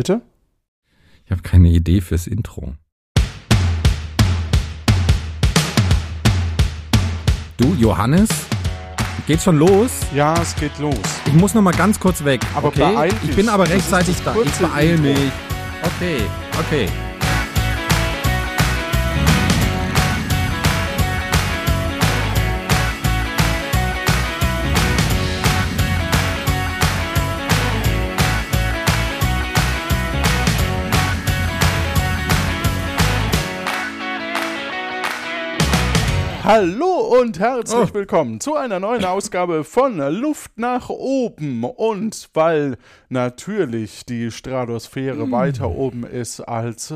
Bitte? Ich habe keine Idee fürs Intro. Du, Johannes, geht schon los? Ja, es geht los. Ich muss noch mal ganz kurz weg. Aber okay? beeil Ich dich. bin aber rechtzeitig da. Ich beeil mich. Okay, okay. Hallo und herzlich Oh. willkommen zu einer neuen Ausgabe von Luft nach oben. Und weil natürlich die Stratosphäre Hm. weiter oben ist als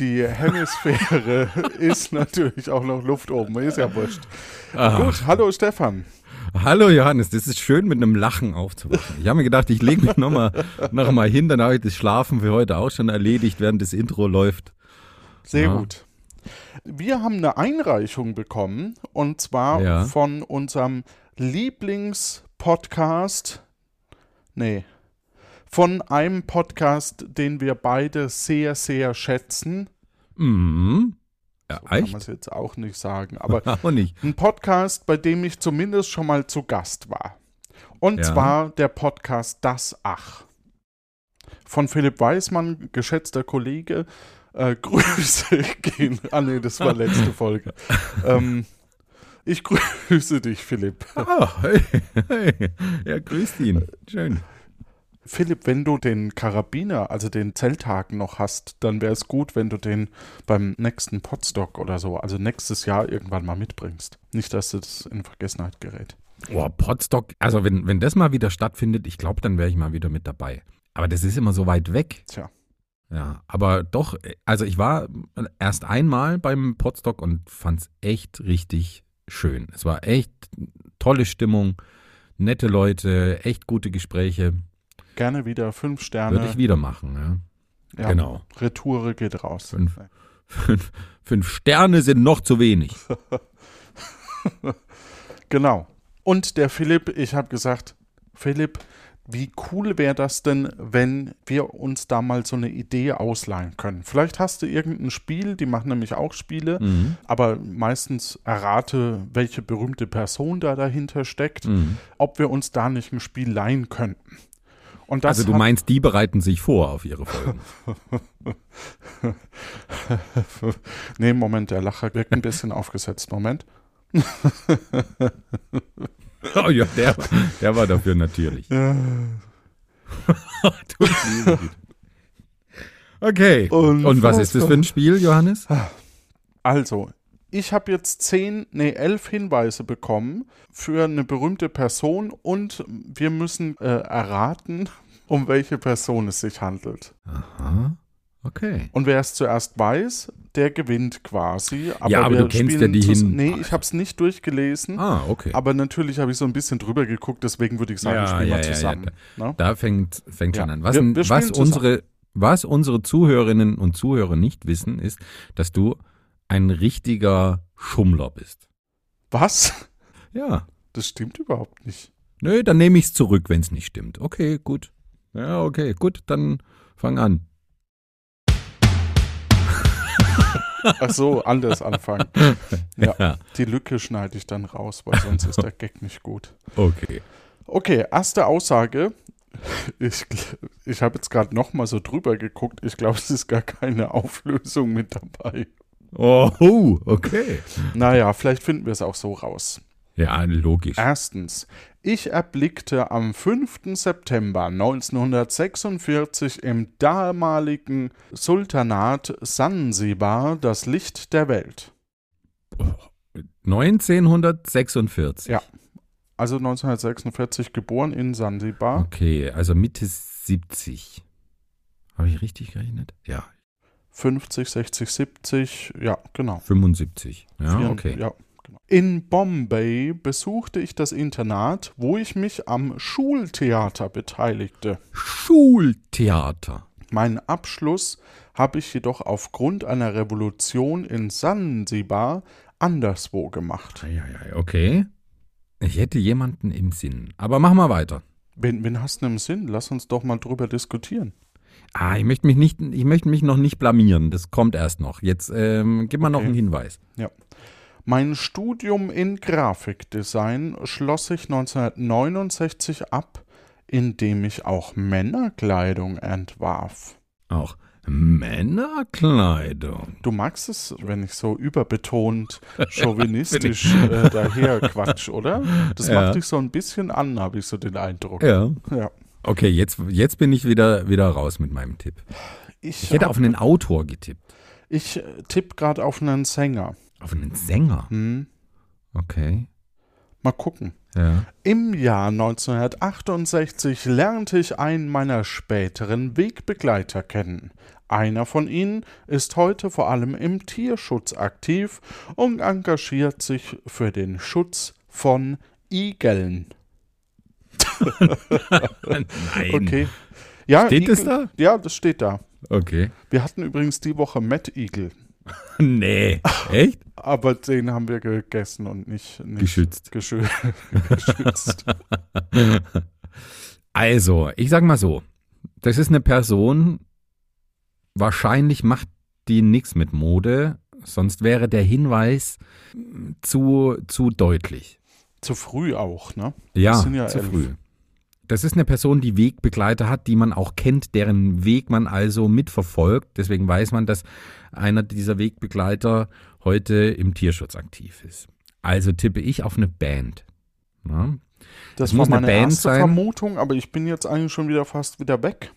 die Hemisphäre, ist natürlich auch noch Luft oben. Ist ja wurscht. Ah. Gut, hallo Stefan. Hallo Johannes, das ist schön mit einem Lachen aufzuwachen. Ich habe mir gedacht, ich lege mich nochmal noch mal hin, dann habe ich das Schlafen für heute auch schon erledigt, während das Intro läuft. Sehr Ja. gut. Wir haben eine Einreichung bekommen und zwar Ja. von unserem Lieblingspodcast. Nee. Von einem Podcast, den wir beide sehr, sehr schätzen. Mhm. Ja, Kann man es jetzt auch nicht sagen. Aber Auch nicht. ein Podcast, bei dem ich zumindest schon mal zu Gast war. Und Ja. zwar der Podcast Das Ach. Von Philipp Weismann, geschätzter Kollege. Äh, Grüße gehen. Ah, nee, das war letzte Folge. ähm, ich grüße dich, Philipp. Ah, hey, hey. Ja, grüßt ihn. Schön. Philipp, wenn du den Karabiner, also den Zelthaken noch hast, dann wäre es gut, wenn du den beim nächsten Podstock oder so, also nächstes Jahr irgendwann mal mitbringst. Nicht, dass das in Vergessenheit gerät. Boah, Potstock, also wenn, wenn das mal wieder stattfindet, ich glaube, dann wäre ich mal wieder mit dabei. Aber das ist immer so weit weg. Tja. Ja, aber doch, also ich war erst einmal beim Potstock und fand es echt richtig schön. Es war echt tolle Stimmung, nette Leute, echt gute Gespräche. Gerne wieder fünf Sterne. Würde ich wieder machen. Ja. Ja, Genau. Retoure geht raus. Fünf. Fünf, fünf Sterne sind noch zu wenig. Genau. Und der Philipp, ich habe gesagt, Philipp, wie cool wäre das denn, wenn wir uns da mal so eine Idee ausleihen können? Vielleicht hast du irgendein Spiel, die machen nämlich auch Spiele, Mhm. aber meistens errate, welche berühmte Person da dahinter steckt, Mhm. ob wir uns da nicht ein Spiel leihen könnten. Also du meinst, die bereiten sich vor auf ihre Folgen. nee, Moment, der Lacher wirkt ein bisschen aufgesetzt. Moment. oh ja, der, der war dafür natürlich. Okay. Und was ist das für ein Spiel, Johannes? Also, ich habe jetzt zehn, nee, elf Hinweise bekommen für eine berühmte Person und wir müssen äh, erraten, um welche Person es sich handelt. Aha. Okay. Und wer es zuerst weiß, der gewinnt quasi. Aber Ja, aber wir du kennst ja die Hin- Nee, ich habe es nicht durchgelesen. Ah, okay. Aber natürlich habe ich so ein bisschen drüber geguckt, deswegen würde ich sagen, Ja, spielen wir ja, ja, zusammen. ne? Da fängt, fängt schon an. Was, Wir- wir was, zusammen. unsere, was unsere Zuhörerinnen und Zuhörer nicht wissen, ist, dass du ein richtiger Schummler bist. Was? Ja. Das stimmt überhaupt nicht. Nö, dann nehme ich es zurück, wenn es nicht stimmt. Okay, gut. Ja, okay, gut, dann fang an. Ach so, anders anfangen. Ja. Ja. Die Lücke schneide ich dann raus, weil sonst ist der Gag nicht gut. Okay. Okay, erste Aussage. Ich, ich habe jetzt gerade noch mal so drüber geguckt. Ich glaube, es ist gar keine Auflösung mit dabei. Oh, okay. Naja, vielleicht finden wir es auch so raus. Ja, logisch. Erstens, ich erblickte am 5. September 1946 im damaligen Sultanat Sansibar das Licht der Welt. 1946. Ja. Also 1946 geboren in Sansibar. Okay, also Mitte 70. Habe ich richtig gerechnet? Ja, 50, 60, 70, ja, genau. 75. Ja, Vier- okay. Ja, genau. In Bombay besuchte ich das Internat, wo ich mich am Schultheater beteiligte. Schultheater. Meinen Abschluss habe ich jedoch aufgrund einer Revolution in Sansibar anderswo gemacht. Ja, ja, okay. Ich hätte jemanden im Sinn. Aber mach mal weiter. Wen, wen hast du im Sinn? Lass uns doch mal drüber diskutieren. Ah, ich möchte mich nicht, ich möchte mich noch nicht blamieren. Das kommt erst noch. Jetzt ähm, gib mal noch Okay. einen Hinweis. Mein Studium in Grafikdesign schloss ich 1969 ab, indem ich auch Männerkleidung entwarf. Auch Männerkleidung. Du magst es, wenn ich so überbetont chauvinistisch äh, daher quatsch, oder? Das Ja. macht dich so ein bisschen an, habe ich so den Eindruck. Ja. Ja. Okay, jetzt, jetzt bin ich wieder, wieder raus mit meinem Tipp. Ich, Ich hätte hab- auf einen Autor getippt. ich äh, tippe gerade auf einen Sänger. Auf einen Sänger. Hm. Okay. Mal gucken. Ja. Im Jahr 1968 lernte ich einen meiner späteren Wegbegleiter kennen. Einer von ihnen ist heute vor allem im Tierschutz aktiv und engagiert sich für den Schutz von Igeln. Nein. Okay. Ja, Steht das Igel- da? Ja, das steht da. Okay. Wir hatten übrigens die Woche Mettigel, Nee. Echt? aber den haben wir gegessen und nicht, nicht Geschützt. geschü geschützt. Also, ich sag mal so. Das ist eine Person, wahrscheinlich macht die nichts mit Mode, sonst wäre der Hinweis zu, zu deutlich. Zu früh auch, ne? Ja, sind ja zu elf. früh. Das ist eine Person, die Wegbegleiter hat, die man auch kennt, deren Weg man also mitverfolgt. Deswegen weiß man, dass einer dieser Wegbegleiter heute im Tierschutz aktiv ist. Also tippe ich auf eine Band. Ja? Das Es war muss eine Band sein. Vermutung, aber ich bin jetzt eigentlich schon wieder fast wieder weg.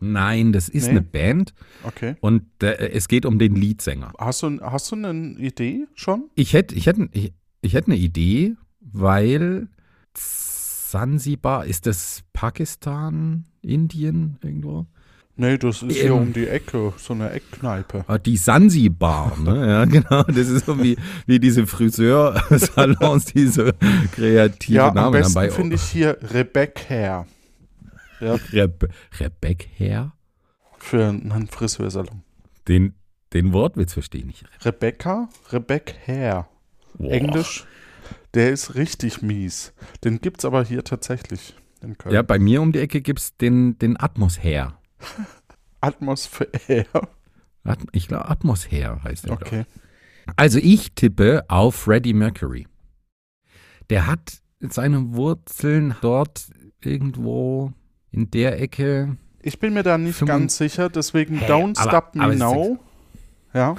Nein, das ist Nee. eine Band Okay. und äh, es geht um den Leadsänger. Hast du, hast du eine Idee schon? Ich hätte ich hätt, ich, ich hätt eine Idee, weil Zanzibar, ist das Pakistan, Indien irgendwo? Nee, das ist hier Ähm. um die Ecke, so eine Eckkneipe. Ah, Die Sansibar, ne? Ja, genau. Das ist so wie, wie diese Friseursalons, die so kreative Ja, am Namen haben. besten Bei finde ich hier Rebecca Hair Rebe Rebecca Hair. für einen Friseursalon. Den, den Wortwitz verstehe ich nicht. Rebecca, Rebecca. Englisch, der ist richtig mies. Den gibt's aber hier tatsächlich in Köln. Ja, bei mir um die Ecke gibt es den, den Atmos Hair. Atmosphäre. At ich glaube, Atmos Hair heißt der. Okay. ich. Also ich tippe auf Freddie Mercury. Der hat seine Wurzeln dort irgendwo in der Ecke. Ich bin mir da nicht ganz sicher, deswegen Hä, don't aber- stop me aber es now. Ja.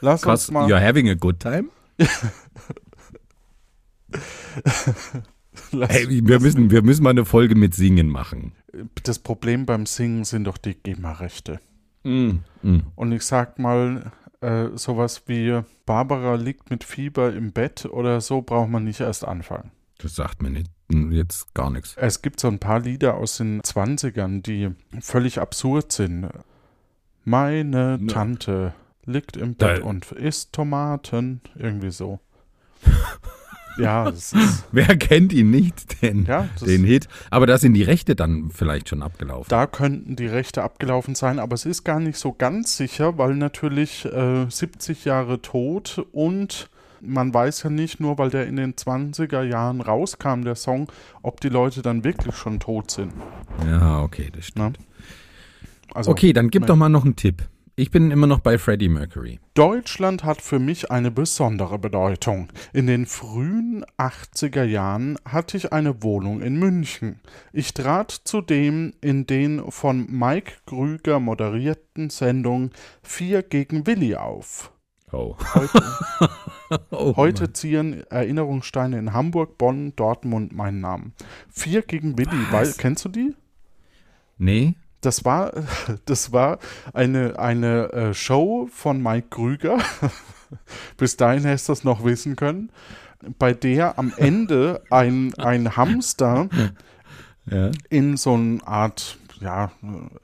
Lass uns mal. you're having a good time? Hey, wir müssen, wir müssen mal eine Folge mit Singen machen. das Problem beim Singen sind doch die GEMA-Rechte. Mm. Mm. Und ich sag mal, äh, sowas wie Barbara liegt mit Fieber im Bett oder so braucht man nicht erst anfangen. Das sagt mir nicht, jetzt gar nichts. Es gibt so ein paar Lieder aus den 20ern, die völlig absurd sind. Meine Ne. Tante liegt im Bett Da- und isst Tomaten. Irgendwie so. ja. Wer kennt ihn nicht, den, Ja, den Hit? Aber da sind die Rechte dann vielleicht schon abgelaufen. da könnten die Rechte abgelaufen sein, aber es ist gar nicht so ganz sicher, weil natürlich äh, 70 Jahre tot und man weiß ja nicht, nur weil der in den 20er Jahren rauskam, der Song, ob die Leute dann wirklich schon tot sind. Ja, okay, das stimmt. Ne? Also, Okay, dann gib ne. doch mal noch einen Tipp. Ich bin immer noch bei Freddie Mercury. Deutschland hat für mich eine besondere Bedeutung. In den frühen 80er Jahren hatte ich eine Wohnung in München. Ich trat zudem in den von Mike Krüger moderierten Sendung Vier gegen Willi auf. Oh. Heute, oh heute ziehen Erinnerungssteine in Hamburg, Bonn, Dortmund meinen Namen. Vier gegen Willi, weil, kennst du die? Nee? Das war, das war eine, eine äh, Show von Mike Krüger. Bis dahin hättest du das noch wissen können. Bei der am Ende ein, ein Hamster Ja. in so eine Art, ja,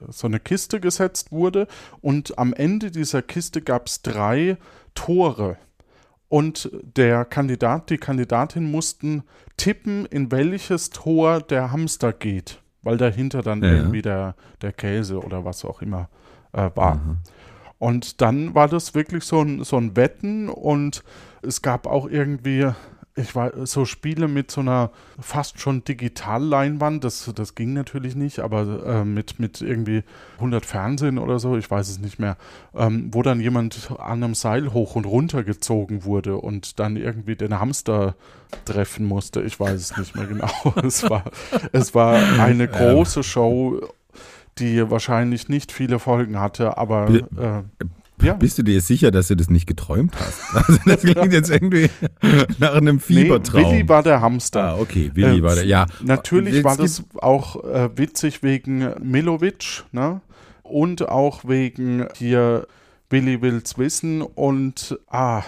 so eine Kiste gesetzt wurde. Und am Ende dieser Kiste gab es drei Tore. Und der Kandidat, die Kandidatin mussten tippen, in welches Tor der Hamster geht. Weil dahinter dann Ja. irgendwie der, der Käse oder was auch immer äh, war. Aha. Und dann war das wirklich so ein, so ein Wetten und es gab auch irgendwie ich war so Spiele mit so einer fast schon Digitalleinwand, das, das ging natürlich nicht, aber äh, mit, mit irgendwie 100 Fernsehen oder so, ich weiß es nicht mehr, ähm, wo dann jemand an einem Seil hoch und runter gezogen wurde und dann irgendwie den Hamster treffen musste. Ich weiß es nicht mehr genau. es war, es war eine große Show, die wahrscheinlich nicht viele Folgen hatte, aber äh, ja. Bist du dir sicher, dass du das nicht geträumt hast? Also das klingt jetzt irgendwie nach einem Fiebertraum. Nee, Willi war der Hamster. Ah, okay, Willi äh, war der, ja. Natürlich jetzt war das auch äh, witzig wegen Milovic, ne? Und auch wegen hier Willi will's wissen und ah,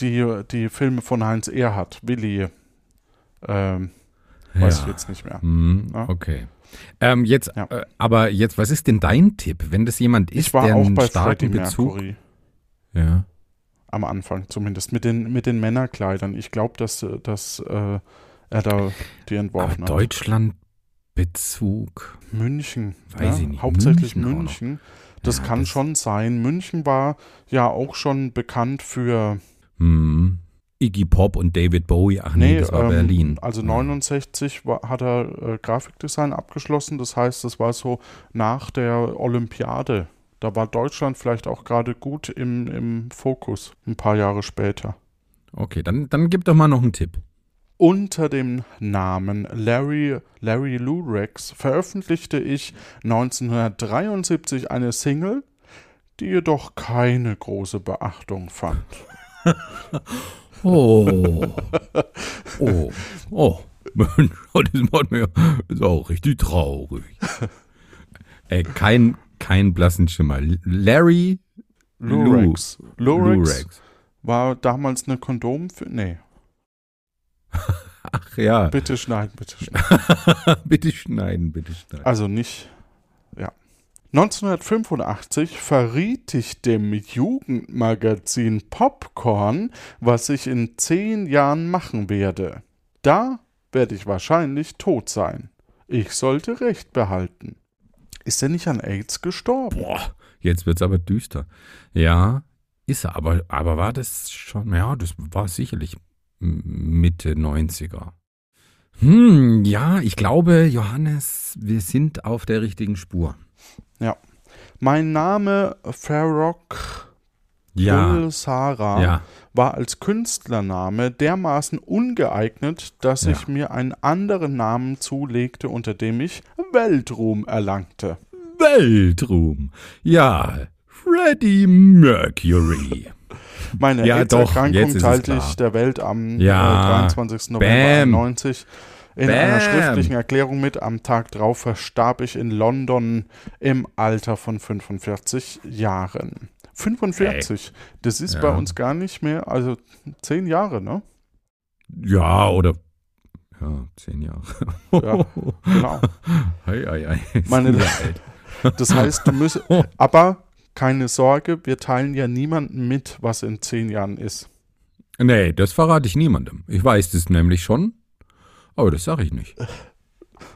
die, die Filme von Heinz Erhardt, Willi. Ähm, weiß ja. ich jetzt nicht mehr. Mm, ja? Okay. Ähm, jetzt, ja. äh, aber jetzt, was ist denn dein Tipp, wenn das jemand ist, ich war der auch einen bei starken Freddie Bezug? Mercury. Ja. Am Anfang zumindest, mit den, mit den Männerkleidern. Ich glaube, dass, dass äh, er da die entworfen aber hat. Deutschlandbezug. München. Weiß ja, ich nicht. Hauptsächlich München München. Das Ja, kann das- schon sein. München war ja auch schon bekannt für. Hm. Iggy Pop und David Bowie. Ach nee, das war ähm, Berlin. Also Ja. 69 war, hat er äh, Grafikdesign abgeschlossen. Das heißt, das war so nach der Olympiade. Da war Deutschland vielleicht auch gerade gut im, im Fokus, ein paar Jahre später. Okay, dann, dann gib doch mal noch einen Tipp. Unter dem Namen Larry, Larry Lurex veröffentlichte ich 1973 eine Single, die jedoch keine große Beachtung fand. Oh. Oh. Oh. Mensch, das macht mir ist auch richtig traurig. Ey, kein, kein blassen Schimmer. Larry Lurex. Lurex, Lurex. war damals eine Kondom für. Nee, Ach ja. bitte schneiden, bitte schneiden. bitte schneiden, bitte schneiden. Also nicht. Ja. 1985 verriet ich dem Jugendmagazin Popcorn, was ich in zehn Jahren machen werde. Da werde ich wahrscheinlich tot sein. Ich sollte Recht behalten. Ist er nicht an AIDS gestorben? Boah, jetzt wird's aber düster. Ja, ist er, aber, aber war das schon, ja, das war sicherlich Mitte 90er. Hm, ja, ich glaube, Johannes, wir sind auf der richtigen Spur. Ja. Mein Name Farrokh ja. Sarah ja. war als Künstlername dermaßen ungeeignet, dass ja. ich mir einen anderen Namen zulegte, unter dem ich Weltruhm erlangte. Weltruhm. Ja, Freddy Mercury. Meine ja, Erkrankung teilte ich der Welt am ja. Äh, 23. November 1990 in Bam. einer schriftlichen Erklärung mit, am Tag drauf verstarb ich in London im Alter von 45 Jahren. 45, hey. das ist ja. bei uns gar nicht mehr, also zehn Jahre, ne? Ja, oder ja, zehn Jahre. ja, genau. Ei, ei, ei. Meine, das heißt, du müsst, aber keine Sorge, wir teilen ja niemandem mit, was in zehn Jahren ist. Nee, das verrate ich niemandem. Ich weiß das nämlich schon aber das sage ich nicht.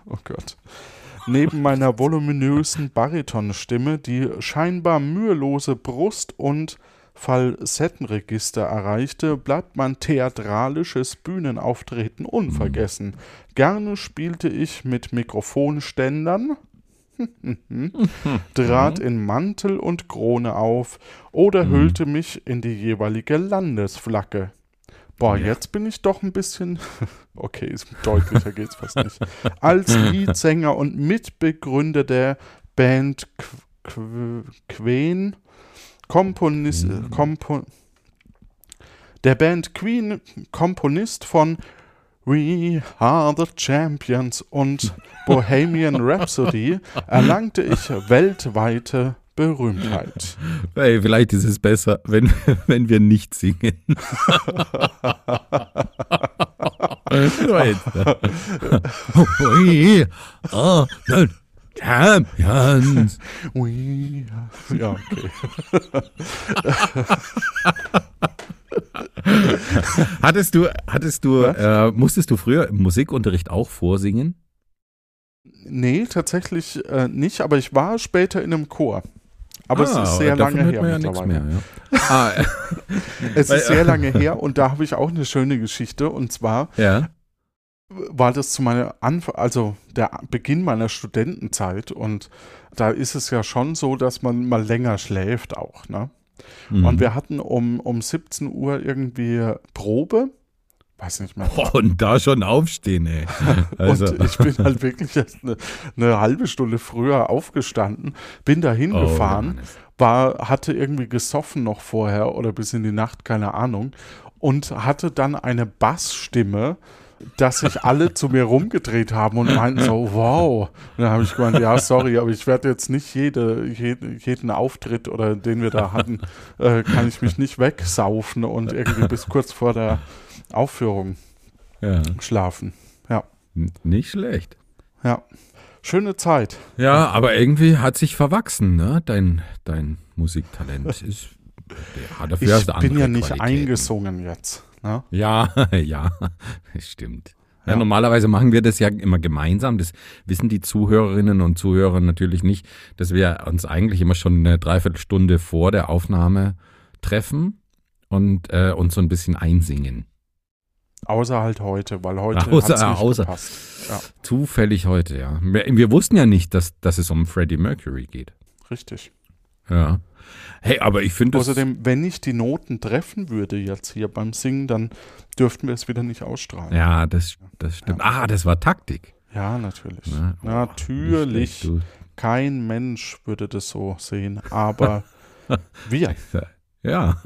Oh Gott. Neben meiner voluminösen Baritonstimme, die scheinbar mühelose Brust- und Falsettenregister erreichte, bleibt mein theatralisches Bühnenauftreten unvergessen. Gerne spielte ich mit Mikrofonständern, trat in Mantel und Krone auf oder hüllte mich in die jeweilige Landesflagge. Boah, Ja. jetzt bin ich doch ein bisschen. Okay, ist, deutlicher geht's fast nicht. Als Leadsänger und Mitbegründer der Band Qu- Qu- Queen, Komponist, Mhm. Der Band Queen, Komponist von We Are the Champions und Bohemian Rhapsody, erlangte ich weltweite Berühmtheit. Hey, vielleicht ist es besser, wenn, wenn wir nicht singen. We are the champions. We are, ja, okay. Hattest du, hattest du, äh, musstest du früher im Musikunterricht auch vorsingen? Nee, tatsächlich äh, nicht, aber ich war später in einem Chor. Aber es ist sehr lange her ja mittlerweile. mehr. Ja. ah, äh, Es ist sehr lange her und da habe ich auch eine schöne Geschichte. Und zwar war das zu meiner Anf also der Beginn meiner Studentenzeit und da ist es ja schon so, dass man mal länger schläft auch, ne? Mhm. Und wir hatten um, um 17 Uhr irgendwie Probe. Weiß nicht mehr. Boah, und da schon aufstehen, ey. Also, Und ich bin halt wirklich erst eine, eine halbe Stunde früher aufgestanden, bin da hingefahren, Oh, Johannes. war, hatte irgendwie gesoffen noch vorher oder bis in die Nacht, keine Ahnung, und hatte dann eine Bassstimme, dass sich alle zu mir rumgedreht haben und meinten so, wow. Und dann habe ich gemeint, ja, sorry, aber ich werde jetzt nicht jede, jede, jeden Auftritt oder den wir da hatten, äh, kann ich mich nicht wegsaufen und irgendwie bis kurz vor der Aufführung ja. schlafen. N- Nicht schlecht. Ja. Schöne Zeit. Ja, aber irgendwie hat sich verwachsen, ne? Dein, dein Musiktalent ist. Ja, dafür Ich bin ja nicht eingesungen jetzt. Ne? Ja, ja, stimmt. Ja. Ja. normalerweise machen wir das ja immer gemeinsam. Das wissen die Zuhörerinnen und Zuhörer natürlich nicht, dass wir uns eigentlich immer schon eine Dreiviertelstunde vor der Aufnahme treffen und äh, uns so ein bisschen einsingen. Außer halt heute, weil heute Außer- nicht außer. gepasst. Ja, Zufällig heute, ja. Wir, wir wussten ja nicht, dass, dass es um Freddie Mercury geht. richtig. Ja. Hey, aber ich finde. Außerdem, wenn ich die Noten treffen würde jetzt hier beim Singen, dann dürften wir es wieder nicht ausstrahlen. Ja, das, das stimmt. Ah, das war Taktik. Ja, natürlich. Ne? Oh, Natürlich. nicht. Kein Mensch würde das so sehen, aber wir. Ja,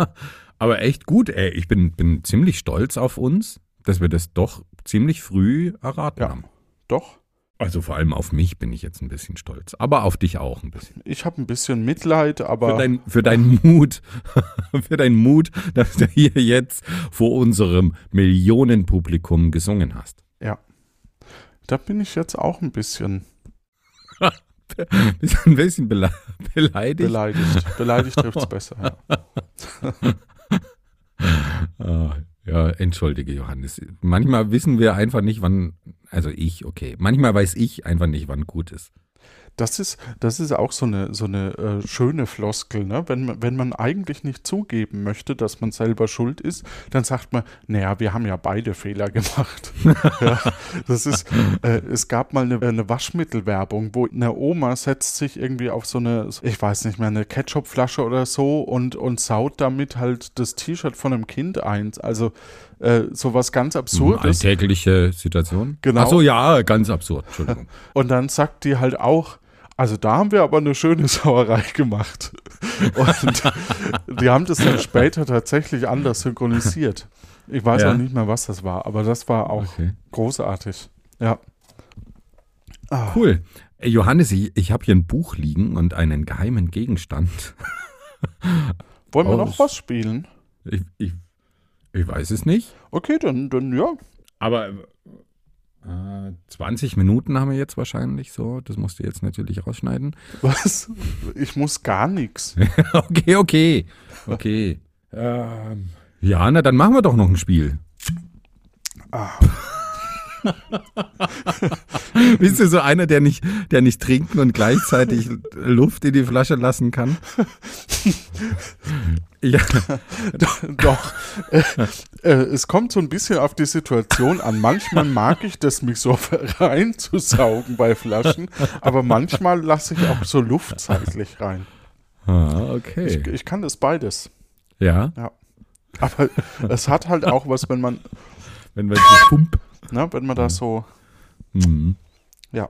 aber echt gut, ey. Ich bin, bin ziemlich stolz auf uns, dass wir das doch ziemlich früh erraten Ja. haben. Doch, Also vor allem auf mich bin ich jetzt ein bisschen stolz, aber auf dich auch ein bisschen. ich habe ein bisschen Mitleid, Für, aber dein, für deinen Mut, für deinen Mut, dass du hier jetzt vor unserem Millionenpublikum gesungen hast. da bin ich jetzt auch ein bisschen Bist ein bisschen bele beleidigt. beleidigt. Beleidigt trifft es besser. Ja. Ja, entschuldige, Johannes. Manchmal wissen wir einfach nicht, wann, also ich, okay. Manchmal weiß ich einfach nicht, wann gut ist. Das ist, das ist auch so eine, so eine äh, schöne Floskel, ne? Wenn man, wenn man eigentlich nicht zugeben möchte, dass man selber schuld ist, dann sagt man, naja, wir haben ja beide Fehler gemacht. ja, das ist, äh, es gab mal eine, eine Waschmittelwerbung, wo eine Oma setzt sich irgendwie auf so eine, ich weiß nicht mehr, eine Ketchupflasche oder so und, und saut damit halt das T-Shirt von einem Kind ein. Also äh, sowas ganz Absurdes. Alltägliche Situation. Genau. Ach so, ja, ganz absurd. Entschuldigung. Und dann sagt die halt auch, also da haben wir aber eine schöne Sauerei gemacht. Und die haben das dann später tatsächlich anders synchronisiert. Ich weiß Ja. auch nicht mehr, was das war, aber das war auch Okay. großartig. Ja. Ah, Cool. Johannes, ich, ich habe hier ein Buch liegen und einen geheimen Gegenstand. Wollen wir Aus- noch was spielen? Ich, ich, ich weiß es nicht. Okay, dann, dann ja. Aber 20 Minuten haben wir jetzt wahrscheinlich so. Das musst du jetzt natürlich rausschneiden. Was? Ich muss gar nichts. okay, okay. Okay. Ähm, ja, na dann machen wir doch noch ein Spiel. Ah. Bist du so einer, der nicht, der nicht trinken und gleichzeitig Luft in die Flasche lassen kann? ja, Doch. Äh, äh, es kommt so ein bisschen auf die Situation an. Manchmal mag ich das, mich so reinzusaugen bei Flaschen, aber manchmal lasse ich auch so Luft seitlich rein. ah, okay. Ich, ich kann das beides. ja, Aber es hat halt auch was, wenn man, wenn wir so pump. Ne, wenn man da so, Mhm. ja.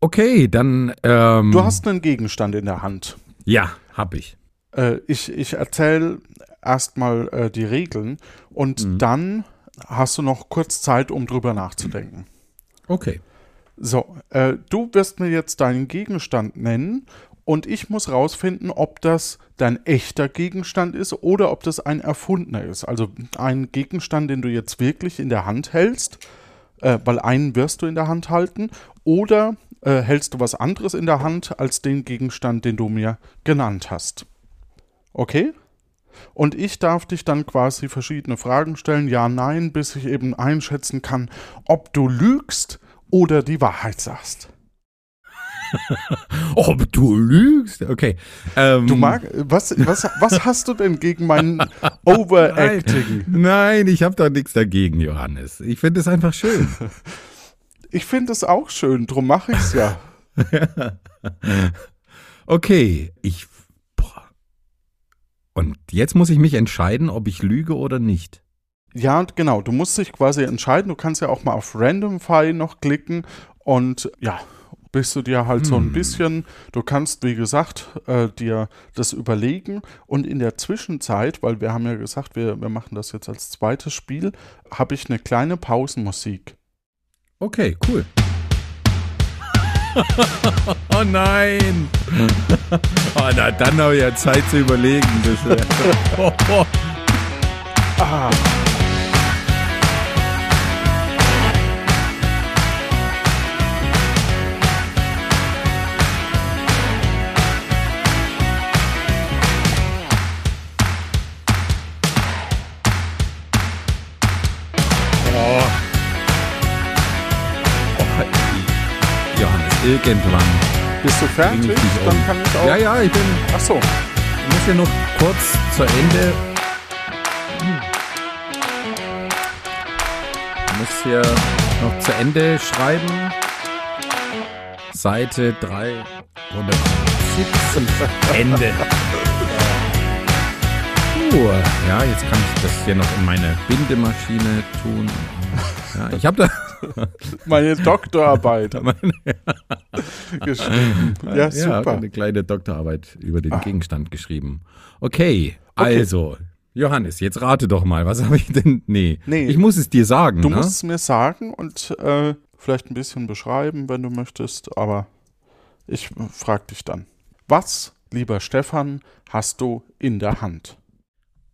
Okay, dann. Ähm, Du hast einen Gegenstand in der Hand. Ja, hab ich. Äh, ich ich erzähle erstmal äh, die Regeln und Mhm. dann hast du noch kurz Zeit, um drüber nachzudenken. Okay. So, äh, du wirst mir jetzt deinen Gegenstand nennen und ich muss rausfinden, ob das dein echter Gegenstand ist oder ob das ein erfundener ist. Also ein Gegenstand, den du jetzt wirklich in der Hand hältst, äh, weil einen wirst du in der Hand halten, oder äh, hältst du was anderes in der Hand als den Gegenstand, den du mir genannt hast. Okay? Und ich darf dich dann quasi verschiedene Fragen stellen, ja, nein, bis ich eben einschätzen kann, ob du lügst oder die Wahrheit sagst. oh, du lügst. Okay. Ähm, Du mag, was, was, was hast du denn gegen mein Overacting? Nein, nein ich habe da nichts dagegen, Johannes. Ich finde es einfach schön. Ich finde es auch schön, drum mache ich es ja. Okay, ich. Boah. Und jetzt muss ich mich entscheiden, ob ich lüge oder nicht. Ja, genau. Du musst dich quasi entscheiden. Du kannst ja auch mal auf Random File noch klicken und ja, bist du dir halt so ein Hm. bisschen, du kannst, wie gesagt, äh, dir das überlegen und in der Zwischenzeit, weil wir haben ja gesagt, wir, wir machen das jetzt als zweites Spiel, habe ich eine kleine Pausenmusik. Okay, cool. oh nein. oh, na, dann habe ich ja Zeit zu überlegen. Das. Ah, irgendwann. bist du fertig? Dann kann ich auch. Ja, ja, ich bin. Ach so. Ich muss ja noch kurz zu Ende. Ich muss hier noch zu Ende schreiben. Seite 317. Ende. Puh, ja, jetzt kann ich das hier noch in meine Bindemaschine tun. Ja, ich habe da Meine Doktorarbeit meine, geschrieben. Ja, ja, super. eine kleine Doktorarbeit über den Gegenstand geschrieben. Okay, also, Johannes, jetzt rate doch mal, was habe ich denn? Nee, Nee. ich muss es dir sagen. Du ne? musst es mir sagen und äh, vielleicht ein bisschen beschreiben, wenn du möchtest, aber ich frag dich dann. Was, lieber Stefan, hast du in der Hand?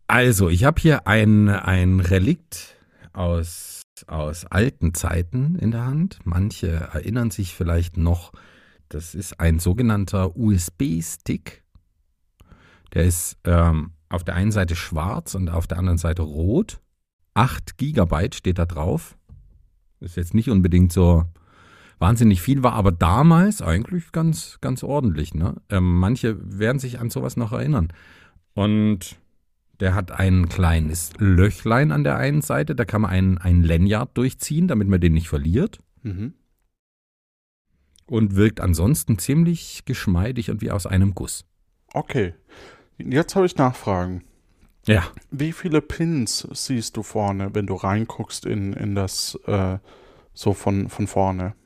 Also, ich habe hier ein, ein Relikt aus, aus alten Zeiten in der Hand. Manche erinnern sich vielleicht noch, das ist ein sogenannter USB-Stick. Der ist ähm, auf der einen Seite schwarz und auf der anderen Seite rot. 8 Gigabyte steht da drauf. Ist jetzt nicht unbedingt so wahnsinnig viel, war aber damals eigentlich ganz, ganz ordentlich. Ne? Ähm, manche werden sich an sowas noch erinnern. Und der hat ein kleines Löchlein an der einen Seite, da kann man ein, ein Lanyard durchziehen, damit man den nicht verliert. Mhm. Und wirkt ansonsten ziemlich geschmeidig und wie aus einem Guss. Okay. Jetzt habe ich Nachfragen. Ja. Wie viele Pins siehst du vorne, wenn du reinguckst in, in das äh, so von, von vorne?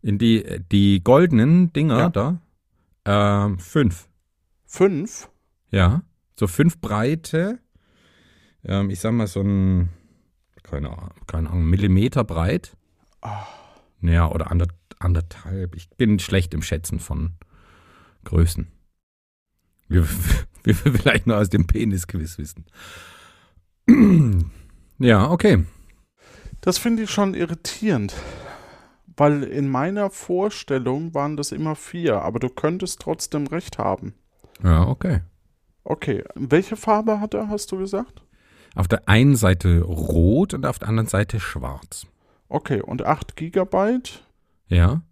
In die, die goldenen Dinger Ja. da, ähm, fünf. Fünf? Ja. So fünf breite, ähm, ich sag mal so ein, keine Ahnung, keine Ahnung Millimeter breit. Ah. Ja, oder ander, anderthalb. Ich bin schlecht im Schätzen von Größen. Wie wie wir vielleicht nur aus dem Penis-Quiz wissen. ja, okay. Das finde ich schon irritierend. Weil in meiner Vorstellung waren das immer vier, aber du könntest trotzdem recht haben. Ja, okay. Okay, welche Farbe hat er, hast du gesagt? Auf der einen Seite rot und auf der anderen Seite schwarz. Okay, und 8 Gigabyte. Ja.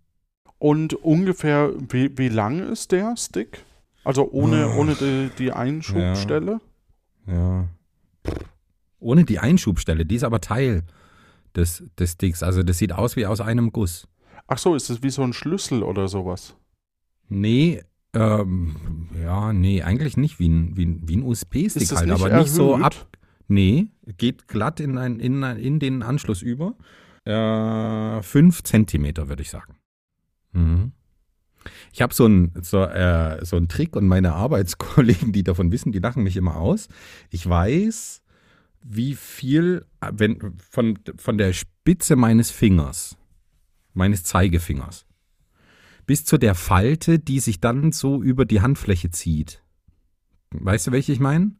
Und ungefähr, wie, wie lang ist der Stick? Also ohne, Oh. ohne die, die Einschubstelle? Ja. Ohne die Einschubstelle, die ist aber Teil des, des Sticks. Also das sieht aus wie aus einem Guss. Ach so, ist es wie so ein Schlüssel oder sowas? Nee, ähm, ja, nee, eigentlich nicht wie ein, wie ein, wie ein USB-Stick halt, aber nicht so erhöht? ab. Nee, geht glatt in, ein, in, in den Anschluss über. Äh, fünf Zentimeter, würde ich sagen. Mhm. Ich habe so einen so, äh, so einen Trick und meine Arbeitskollegen, die davon wissen, die lachen mich immer aus. Ich weiß, wie viel, wenn von, von der Spitze meines Fingers, meines Zeigefingers, bis zu der Falte, die sich dann so über die Handfläche zieht. Weißt du, welche ich meine?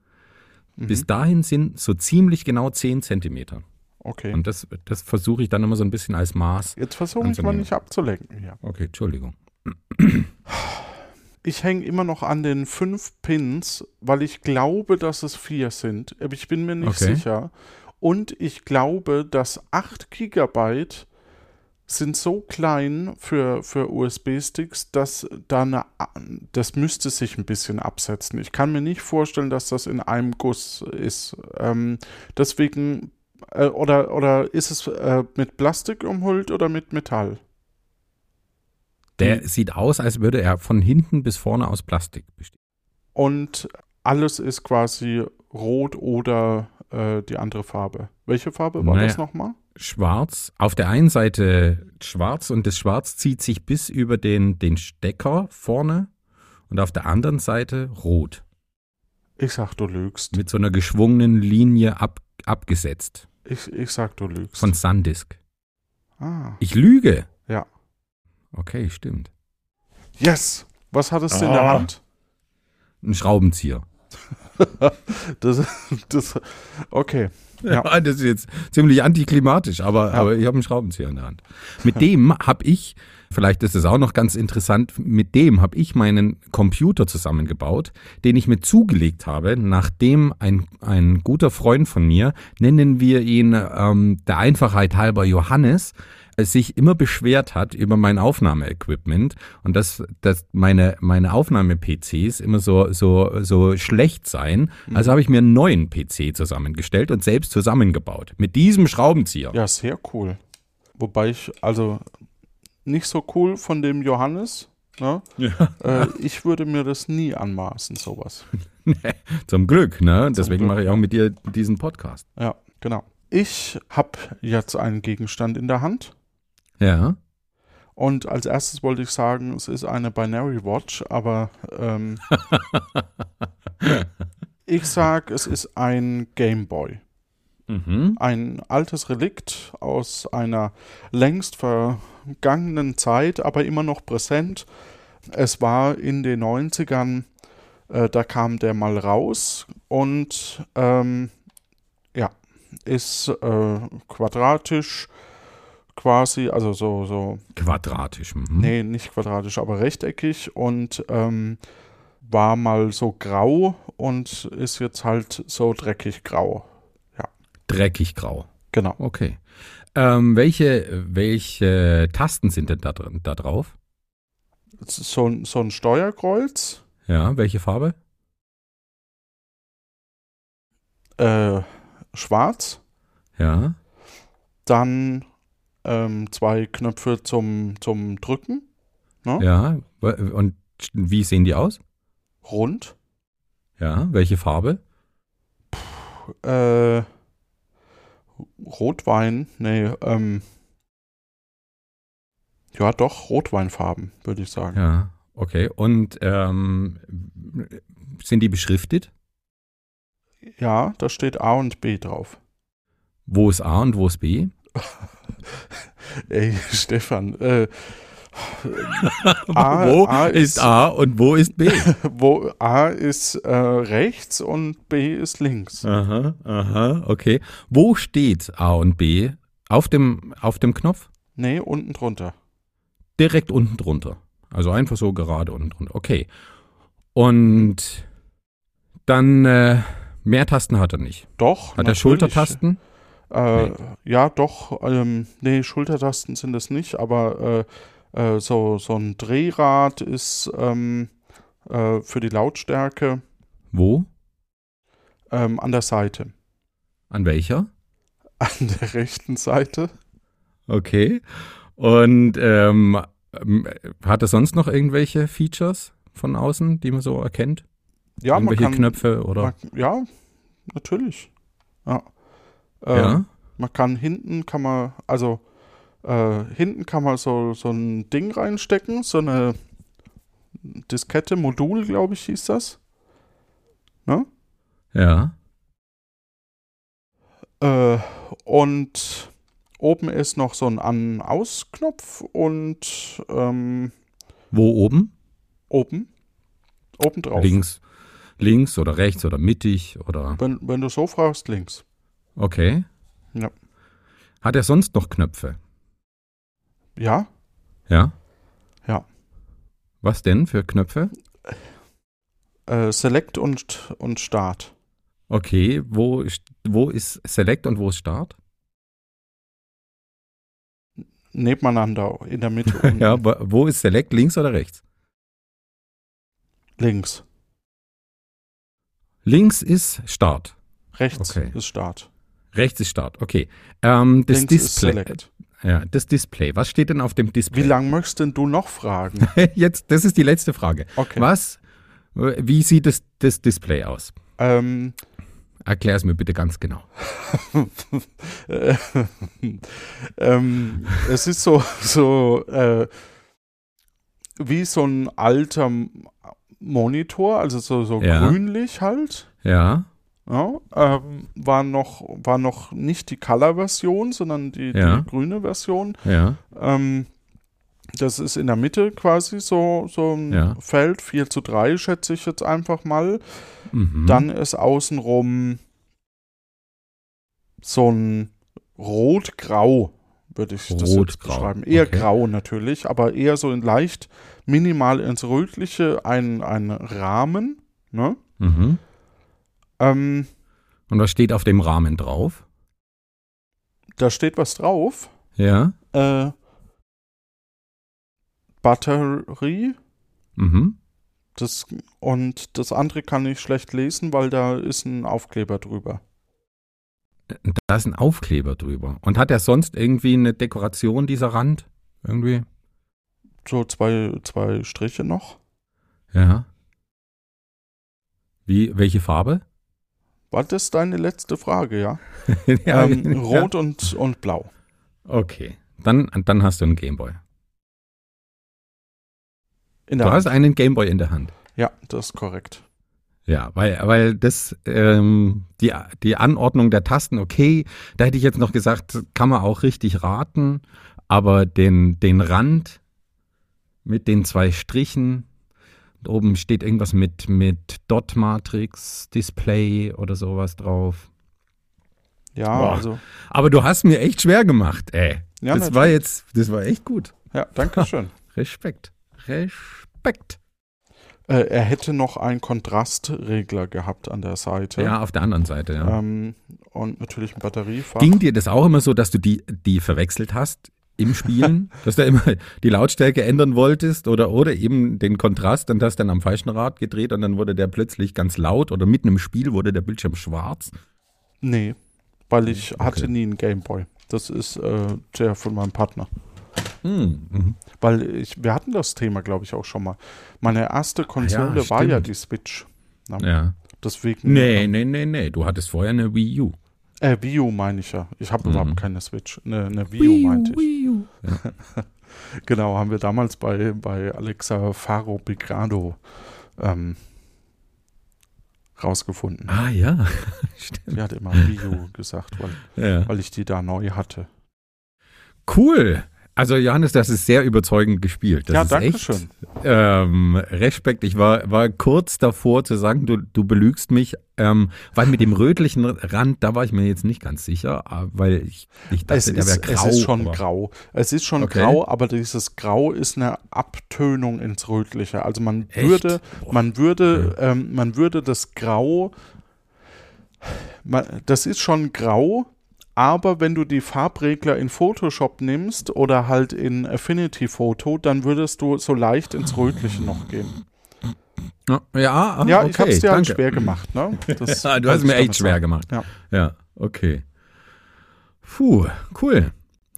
Mhm. Bis dahin sind so ziemlich genau 10 Zentimeter. Okay. Und das, das versuche ich dann immer so ein bisschen als Maß. Jetzt versuche ich mal nicht abzulenken hier. Okay, Entschuldigung. Ich hänge immer noch an den fünf Pins, weil ich glaube, dass es vier sind. Aber ich bin mir nicht Okay. sicher. Und ich glaube, dass 8 Gigabyte sind so klein für, für USB-Sticks, dass da eine, das müsste sich ein bisschen absetzen. Ich kann mir nicht vorstellen, dass das in einem Guss ist. Ähm, deswegen, äh, oder, oder ist es äh, mit Plastik umhüllt oder mit Metall? Der hm. sieht aus, als würde er von hinten bis vorne aus Plastik bestehen. Und alles ist quasi rot oder äh, die andere Farbe. Welche Farbe war naja. das nochmal? Schwarz. Auf der einen Seite schwarz und das Schwarz zieht sich bis über den, den Stecker vorne und auf der anderen Seite rot. Ich sag, du lügst. Mit so einer geschwungenen Linie ab, abgesetzt. Ich, ich sag, du lügst. Von Sandisk. Ah. Ich lüge. Ja. Okay, stimmt. Yes! Was hattest du ah. in der ah. Hand? Ein Schraubenzieher. das, das, okay. Ja. ja. das ist jetzt ziemlich antiklimatisch, aber, ja. aber ich habe einen Schraubenzieher in der Hand. Mit dem habe ich, vielleicht ist es auch noch ganz interessant, mit dem habe ich meinen Computer zusammengebaut, den ich mir zugelegt habe, nachdem ein, ein guter Freund von mir, nennen wir ihn ähm, der Einfachheit halber Johannes, sich immer beschwert hat über mein Aufnahmeequipment und dass, dass meine, meine Aufnahme-PCs immer so, so, so schlecht seien. Mhm. Also habe ich mir einen neuen PC zusammengestellt und selbst zusammengebaut. Mit diesem Schraubenzieher. Ja, sehr cool. Wobei ich, also nicht so cool von dem Johannes. Ne? Ja. Äh, ich würde mir das nie anmaßen, sowas. nee, zum Glück, ne? Zum Deswegen Glück. mache ich auch mit dir diesen Podcast. Ja, genau. Ich habe jetzt einen Gegenstand in der Hand. Ja. Und als erstes wollte ich sagen, es ist eine Binary Watch, aber ähm, ich sage, es ist ein Game Boy. Mhm. Ein altes Relikt aus einer längst vergangenen Zeit, aber immer noch präsent. Es war in den 90ern, äh, da kam der mal raus und ähm, ja, ist äh, quadratisch, quasi, also so, so. Quadratisch. Mhm. Nee, nicht quadratisch, aber rechteckig und ähm, war mal so grau und ist jetzt halt so dreckig grau. Ja. Dreckig grau. Genau. Okay. Ähm, welche, welche Tasten sind denn da, da drauf? So, so ein Steuerkreuz. Ja, welche Farbe? Äh, schwarz. Ja. Dann ähm, zwei Knöpfe zum, zum Drücken. Ne? Ja, und wie sehen die aus? Rund. Ja, welche Farbe? Puh, äh, Rotwein, nee, ähm, ja, doch, Rotweinfarben, würde ich sagen. Ja, okay. Und ähm, sind die beschriftet? Ja, da steht A und B drauf. Wo ist A und wo ist B? Ey, Stefan, äh, A, wo A ist, ist, A und wo ist B? wo A ist äh, rechts und B ist links. Aha, aha, okay. Wo steht A und B? Auf dem, auf dem Knopf? Nee, unten drunter. Direkt unten drunter. Also einfach so gerade unten drunter. Okay. Und dann äh, mehr Tasten hat er nicht. Doch. Hat er Schultertasten? Äh, nee. Ja, doch. Ähm, nee, Schultertasten sind es nicht, aber äh, äh, so, so ein Drehrad ist ähm, äh, für die Lautstärke. Wo? Ähm, an der Seite. An welcher? An der rechten Seite. Okay. Und ähm, hat er sonst noch irgendwelche Features von außen, die man so erkennt? Ja, irgendwelche man kann, Knöpfe oder? Man, ja, natürlich. Ja. Äh, ja. Man kann hinten, kann man, also äh, hinten kann man so, so ein Ding reinstecken, so eine Diskette, Modul, glaube ich, hieß das. Ne? Ja. Äh, und oben ist noch so ein An-Aus-Knopf und ähm, Wo oben? Oben. Oben drauf. Links. Links oder rechts oder mittig oder. Wenn, wenn du so fragst, links. Okay. Ja. Hat er sonst noch Knöpfe? Ja. Ja? Ja. Was denn für Knöpfe? Äh, Select und, und Start. Okay, wo, wo ist Select und wo ist Start? nebeneinander in der Mitte. Ja, wo- wo ist Select? Links oder rechts? Links. Links ist Start. Rechts Okay. ist Start. Rechts ist Start. Okay. Ähm, das Links Display. Ja, das Display. Was steht denn auf dem Wie Display? lange möchtest denn du noch fragen? Jetzt, das ist die letzte Frage. Okay. Was? Wie sieht das, das Display aus? Ähm, Erklär es mir bitte ganz genau. äh, ähm, es ist so, so äh, wie so ein alter Monitor, also so, so Ja. grünlich halt. Ja. Ja, ähm, war, noch, war noch nicht die Color-Version, sondern die, Ja. die grüne Version. Ja. Ähm, das ist in der Mitte quasi so, so ein Ja. Feld, 4 zu 3 schätze ich jetzt einfach mal. Mhm. Dann ist außenrum so ein Rot-Grau, würde ich das jetzt beschreiben. Eher okay. grau natürlich, aber eher so in leicht minimal ins Rötliche ein, ein Rahmen. Ne? Mhm. Ähm, Und was steht auf dem Rahmen drauf? da steht was drauf. Ja. Äh, Batterie. Mhm. Das, und das andere kann ich schlecht lesen, weil da ist ein Aufkleber drüber. Da ist ein Aufkleber drüber. Und hat er sonst irgendwie eine Dekoration, dieser Rand? Irgendwie? So zwei, zwei Striche noch. Ja. Wie, welche Farbe? War das deine letzte Frage, ja? ja, ähm, ja. Rot und, und Blau. Okay. Dann, dann hast du einen Gameboy. Du der hast Hand. einen Gameboy in der Hand. Ja, das ist korrekt. Ja, weil, weil das, ähm, die, die Anordnung der Tasten, okay, da hätte ich jetzt noch gesagt, kann man auch richtig raten, aber den, den Rand mit den zwei Strichen, oben steht irgendwas mit, mit Dot-Matrix, Display oder sowas drauf. Ja, Boah. also. Aber du hast mir echt schwer gemacht, ey. Ja, das war jetzt, das war echt gut. Ja, danke schön. Respekt. Respekt. äh, er hätte noch einen Kontrastregler gehabt an der Seite. Ja, auf der anderen Seite, ja. Ähm, und natürlich ein Batteriefach. Ging dir das auch immer so, dass du die, die verwechselt hast im Spielen? dass du immer die Lautstärke ändern wolltest oder, oder eben den Kontrast und hast dann am falschen Rad gedreht und dann wurde der plötzlich ganz laut oder mitten im Spiel wurde der Bildschirm schwarz? Nee, weil ich Okay. hatte nie einen Gameboy. Das ist äh, der von meinem Partner. Hm, mhm. Weil ich, wir hatten das Thema, glaube ich, auch schon mal. Meine erste Konsole war ja die Switch. Ja, Ja. Deswegen. Nee, nee, nee, nee. Du hattest vorher eine Wii U. Äh, Wii U meine ich ja. Ich habe Mhm. überhaupt keine Switch. Eine, eine Wii U meinte ich. Wii U. Genau, haben wir damals bei, bei Alexa Faro Bigrado ähm, rausgefunden. Ah ja, stimmt. Sie hat immer Wii U gesagt, weil, Ja. weil ich die da neu hatte. Cool. Also Johannes, das ist sehr überzeugend gespielt. Das ja, ist danke echt, schön. Ähm, Respekt. Ich war, war kurz davor zu sagen, du, du belügst mich, ähm, weil mit dem rötlichen Rand, da war ich mir jetzt nicht ganz sicher, äh, weil ich, ich dachte, Es der wäre grau. es ist schon aber- grau. Es ist schon Okay. grau, aber dieses Grau ist eine Abtönung ins Rötliche. Also man Echt? würde, Boah. man würde, ähm, man würde das Grau, man, das ist schon grau, aber wenn du die Farbregler in Photoshop nimmst oder halt in Affinity Photo, dann würdest du so leicht ins Rötliche noch gehen. Ja, ah, ja, okay, ich hab's dir halt schwer gemacht, ne? Das du hast ich mir echt schwer gemacht. Ja. Ja, okay. Puh, cool.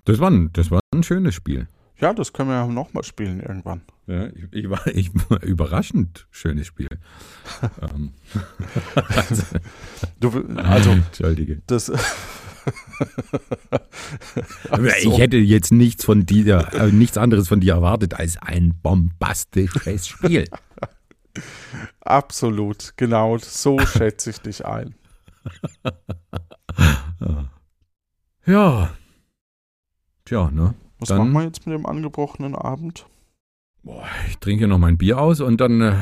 Das war, ein, das war ein schönes Spiel. Ja, das können wir ja nochmal spielen irgendwann. Ja, ich, ich, war, ich war überraschend schönes Spiel. ähm, Du, also, Entschuldige. das. Ich hätte jetzt nichts von dir, äh, nichts anderes von dir erwartet als ein bombastisches Spiel. Absolut, genau, so schätze ich dich ein. Ja. Tja, ne? Was Dann- machen wir jetzt mit dem angebrochenen Abend? Boah, ich trinke noch mein Bier aus und dann äh,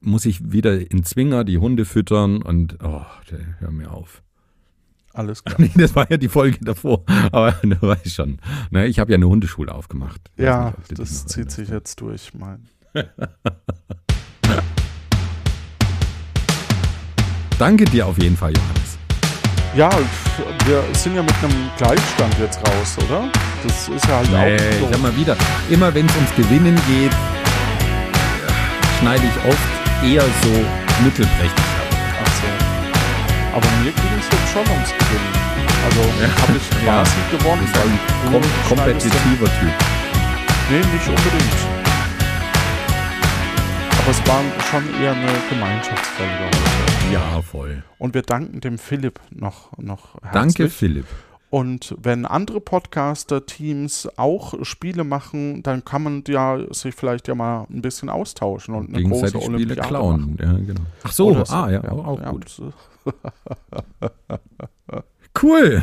muss ich wieder in Zwinger die Hunde füttern und oh, hör mir auf. Alles klar. Nee, das war ja die Folge davor, aber du weißt schon. Ne, ich habe ja eine Hundeschule aufgemacht. Ja, nicht, das zieht sich jetzt durch, mein. Danke dir auf jeden Fall, Johannes. Ja, wir sind ja mit einem Gleichstand jetzt raus, oder? Das ist ja halt Nee, auch ich so. sag mal wieder, immer wenn es ums Gewinnen geht, schneide ich oft eher so mittelprächtig ab. Ach so. Aber mir ging es jetzt Gewinnen. Also Ja. habe ich quasi gewonnen, Du bist ein kom kompetitiver Typ. ja- Nee, nicht unbedingt. Aber es war schon eher eine Gemeinschaftsfolge heute. Ja, voll. Und wir danken dem Philipp noch, noch herzlich. Danke, Philipp. Und wenn andere Podcaster-Teams auch Spiele machen, dann kann man ja sich vielleicht ja mal ein bisschen austauschen und eine große Gegenseitig Spiele Olympiade klauen. machen. Ja, genau. Ach so, Oder so. ah, ja, auch, auch ja, gut. Cool.